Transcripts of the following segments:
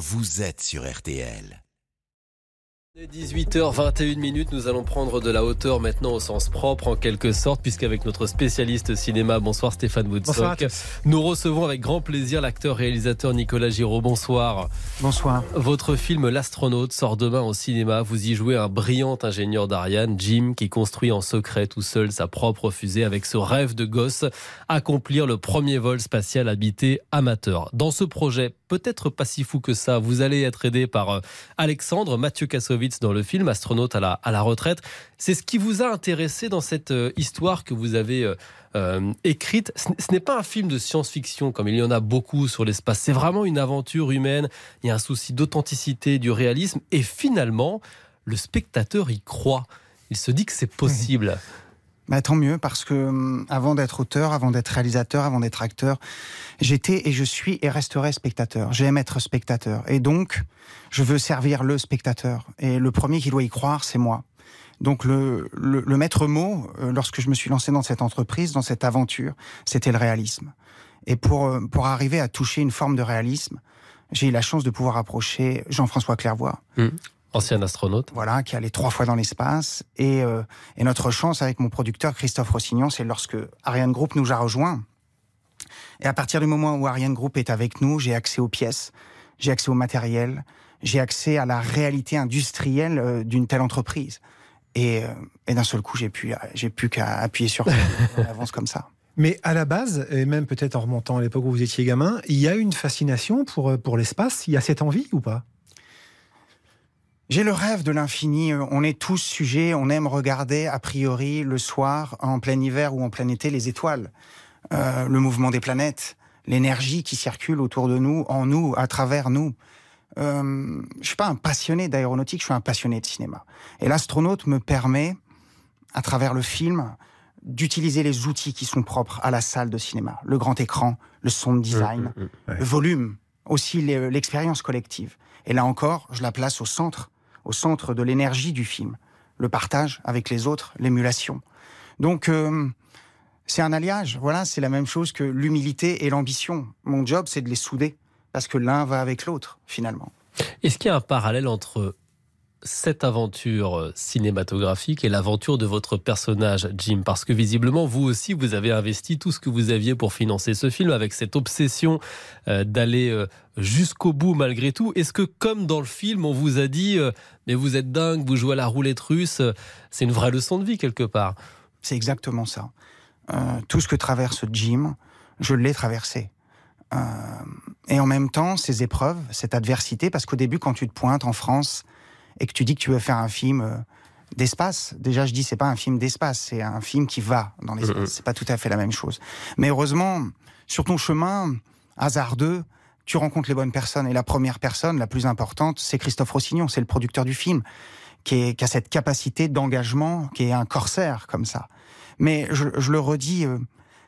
vous êtes sur RTL. 18h21 minutes, nous allons prendre de la hauteur maintenant au sens propre en quelque sorte, puisqu'avec notre spécialiste cinéma, bonsoir Stéphane Woodstock, nous recevons avec grand plaisir l'acteur-réalisateur Nicolas Giraud. Bonsoir. Bonsoir. Votre film L'astronaute sort demain au cinéma. Vous y jouez un brillant ingénieur d'Ariane, Jim, qui construit en secret tout seul sa propre fusée avec ce rêve de gosse, accomplir le premier vol spatial habité amateur. Dans ce projet, peut-être pas si fou que ça, vous allez être aidé par euh, Alexandre Mathieu Kassovitz dans le film, astronaute à la, à la retraite. C'est ce qui vous a intéressé dans cette euh, histoire que vous avez euh, écrite. Ce, n'est pas un film de science-fiction comme il y en a beaucoup sur l'espace. C'est vraiment une aventure humaine. Il y a un souci d'authenticité, du réalisme. Et finalement, le spectateur y croit. Il se dit que c'est possible. Bah, tant mieux, parce que hum, avant d'être auteur, avant d'être réalisateur, avant d'être acteur, j'étais et je suis et resterai spectateur. J'aime être spectateur. Et donc, je veux servir le spectateur. Et le premier qui doit y croire, c'est moi. Donc le, le, maître mot, euh, lorsque je me suis lancé dans cette entreprise, dans cette aventure, c'était le réalisme. Et pour, euh, pour arriver à toucher une forme de réalisme, j'ai eu la chance de pouvoir approcher Jean-François Clairvoy. Mmh. Ancien astronaute. Voilà, qui allait trois fois dans l'espace. Et, euh, et, notre chance avec mon producteur Christophe Rossignon, c'est lorsque Ariane Group nous a rejoints. Et à partir du moment où Ariane Group est avec nous, j'ai accès aux pièces, j'ai accès au matériel, j'ai accès à la réalité industrielle euh, d'une telle entreprise. Et, euh, et d'un seul coup, j'ai pu, j'ai pu qu'à appuyer sur on avance comme ça. Mais à la base, et même peut-être en remontant à l'époque où vous étiez gamin, il y a une fascination pour, pour l'espace. Il y a cette envie ou pas? J'ai le rêve de l'infini. On est tous sujets, on aime regarder a priori le soir, en plein hiver ou en plein été, les étoiles, euh, le mouvement des planètes, l'énergie qui circule autour de nous, en nous, à travers nous. Euh, je suis pas un passionné d'aéronautique, je suis un passionné de cinéma. Et l'astronaute me permet, à travers le film, d'utiliser les outils qui sont propres à la salle de cinéma. Le grand écran, le son de design, mmh, mmh, mmh. le volume, aussi l'expérience collective. Et là encore, je la place au centre au centre de l'énergie du film. Le partage avec les autres, l'émulation. Donc, euh, c'est un alliage. Voilà, c'est la même chose que l'humilité et l'ambition. Mon job, c'est de les souder, parce que l'un va avec l'autre, finalement. Est-ce qu'il y a un parallèle entre cette aventure euh, cinématographique et l'aventure de votre personnage, Jim Parce que visiblement, vous aussi, vous avez investi tout ce que vous aviez pour financer ce film avec cette obsession euh, d'aller euh, jusqu'au bout malgré tout. Est-ce que, comme dans le film, on vous a dit Mais vous êtes dingue, vous jouez à la roulette russe C'est une vraie leçon de vie quelque part. C'est exactement ça. tout ce que traverse Jim, je l'ai traversé. et en même temps, ces épreuves, cette adversité, parce qu'au début, quand tu te pointes en France, et que tu dis que tu veux faire un film euh, d'espace, déjà je dis c'est pas un film d'espace, c'est un film qui va dans l'espace. Mm, mm. C'est pas tout à fait la même chose. Mais heureusement, sur ton chemin hasardeux, tu rencontres les bonnes personnes. Et la première personne, la plus importante, c'est Christophe Rossignon, c'est le producteur du film, qui, a cette capacité d'engagement, qui est un corsaire comme ça. Mais je, le redis, euh,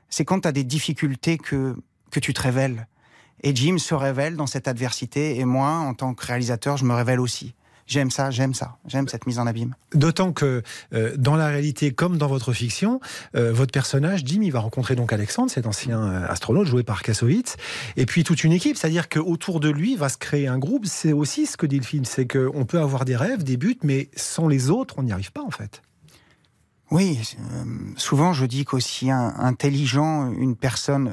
c'est quand tu as des difficultés que, que tu te révèles. Et Jim se révèle dans cette adversité, et moi, en tant que réalisateur, je me révèle aussi. J'aime ça, j'aime ça, j'aime cette mise en abîme. D'autant que euh, dans la réalité, comme dans votre fiction, euh, votre personnage, Jim, il va rencontrer donc Alexandre, cet ancien euh, astronaute joué par Kassovitz, et puis toute une équipe. C'est-à-dire qu'autour de lui va se créer un groupe. C'est aussi ce que dit le film, c'est qu'on peut avoir des rêves, des buts, mais sans les autres, on n'y arrive pas en fait. Oui, euh, souvent je dis qu'aussi intelligent, une personne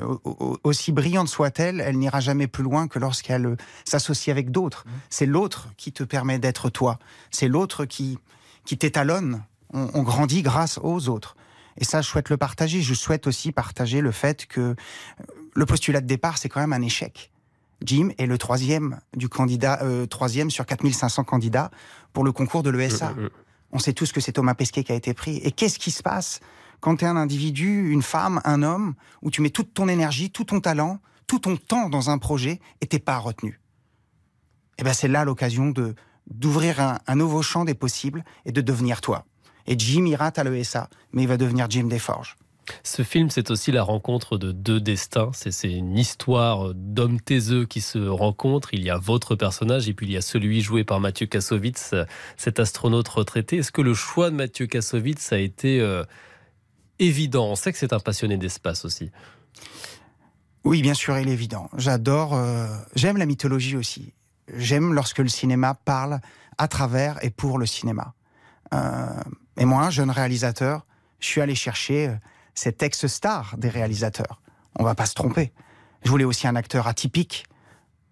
aussi brillante soit-elle, elle, n'ira jamais plus loin que lorsqu'elle euh, s'associe avec d'autres. Mmh. C'est l'autre qui te permet d'être toi. C'est l'autre qui, qui t'étalonne. On, grandit grâce aux autres. Et ça, je souhaite le partager. Je souhaite aussi partager le fait que euh, le postulat de départ, c'est quand même un échec. Jim est le troisième du candidat, troisième sur 4500 candidats pour le concours de l'ESA. Mmh, mmh, on sait tous que c'est Thomas Pesquet qui a été pris. Et qu'est-ce qui se passe quand tu es un individu, une femme, un homme, où tu mets toute ton énergie, tout ton talent, tout ton temps dans un projet et t'es pas retenu? Eh ben c'est là l'occasion de d'ouvrir un, nouveau champ des possibles et de devenir toi. Et Jim ira à l'ESA, mais il va devenir Jim Desforges. Ce film, c'est aussi la rencontre de deux destins. C'est une histoire d'hommes taiseux qui se rencontrent. Il y a votre personnage et puis il y a celui joué par Mathieu Kassovitz, cet astronaute retraité. Est-ce que le choix de Mathieu Kassovitz a été euh, évident? On sait que c'est un passionné d'espace aussi. Oui, bien sûr, il est évident. J'adore, euh, j'aime la mythologie aussi. j'aime lorsque le cinéma parle à travers et pour le cinéma. Euh, et moi, jeune réalisateur, je suis allé chercher cet ex-star des réalisateurs. On va pas se tromper. Je voulais aussi un acteur atypique,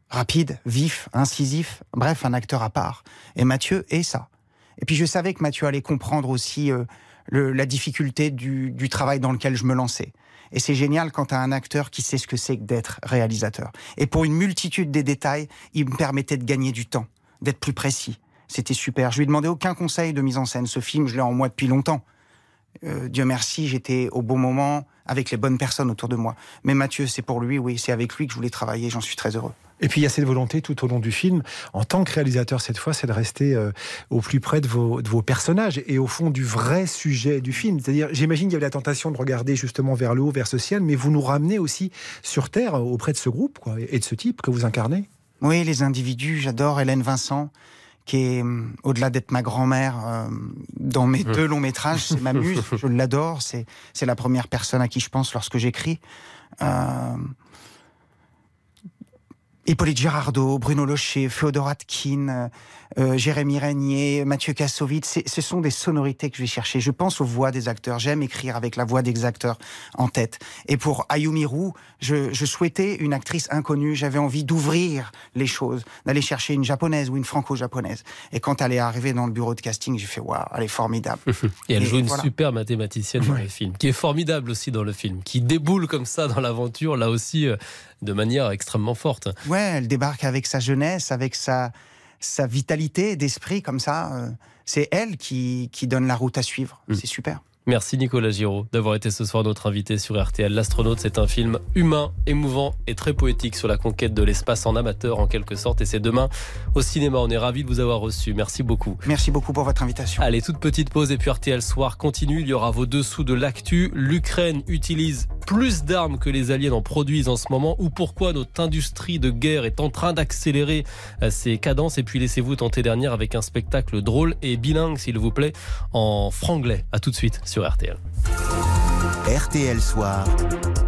rapide, vif, incisif, bref, un acteur à part. Et Mathieu est ça. Et puis je savais que Mathieu allait comprendre aussi euh, la difficulté du, travail dans lequel je me lançais. Et c'est génial quand tu un acteur qui sait ce que c'est que d'être réalisateur. Et pour une multitude des détails, il me permettait de gagner du temps, d'être plus précis. C'était super. Je lui ai demandé aucun conseil de mise en scène. Ce film, je l'ai en moi depuis longtemps. Euh, Dieu merci, j'étais au bon moment avec les bonnes personnes autour de moi. Mais Mathieu, c'est pour lui, oui, c'est avec lui que je voulais travailler. J'en suis très heureux. Et puis il y a cette volonté tout au long du film, en tant que réalisateur cette fois, c'est de rester euh, au plus près de vos, de vos, personnages et au fond du vrai sujet du film. C'est-à-dire, j'imagine qu'il y avait la tentation de regarder justement vers le haut, vers ce ciel, mais vous nous ramenez aussi sur Terre auprès de ce groupe quoi, et de ce type que vous incarnez. Oui, les individus, j'adore Hélène Vincent qui est hum, au-delà d'être ma grand-mère euh, dans mes mmh. deux longs métrages, c'est ma muse, je l'adore, c'est c'est la première personne à qui je pense lorsque j'écris. Euh, Hippolyte Girardot, Bruno Locher, Féodor Atkin, euh, Jérémy Régnier, Mathieu Kassovitz, ce sont des sonorités que je vais chercher. Je pense aux voix des acteurs. J'aime écrire avec la voix des acteurs en tête. Et pour Ayumi Roux, je, je souhaitais une actrice inconnue. J'avais envie d'ouvrir les choses, d'aller chercher une japonaise ou une franco-japonaise. Et quand elle est arrivée dans le bureau de casting, j'ai fait waouh, elle est formidable. Et elle Et joue une voilà. super mathématicienne dans ouais. le film, qui est formidable aussi dans le film, qui déboule comme ça dans l'aventure, là aussi, euh, de manière extrêmement forte. Ouais, elle débarque avec sa jeunesse, avec sa sa vitalité d'esprit comme ça. Euh, c'est elle qui, qui donne la route à suivre. Mmh. C'est super. Merci Nicolas Giraud d'avoir été ce soir notre invité sur RTL. L'astronaute, c'est un film humain, émouvant et très poétique sur la conquête de l'espace en amateur en quelque sorte. Et c'est demain au cinéma. On est ravis de vous avoir reçu. Merci beaucoup. Merci beaucoup pour votre invitation. Allez, toute petite pause et puis RTL Soir continue. Il y aura vos dessous de l'actu. L'Ukraine utilise plus d'armes que les aliens en produisent en ce moment ou pourquoi notre industrie de guerre est en train d'accélérer euh, ses cadences? Et puis laissez-vous tenter dernière avec un spectacle drôle et bilingue, s'il vous plaît, en franglais. À tout de suite sur RTL. RTL Soir.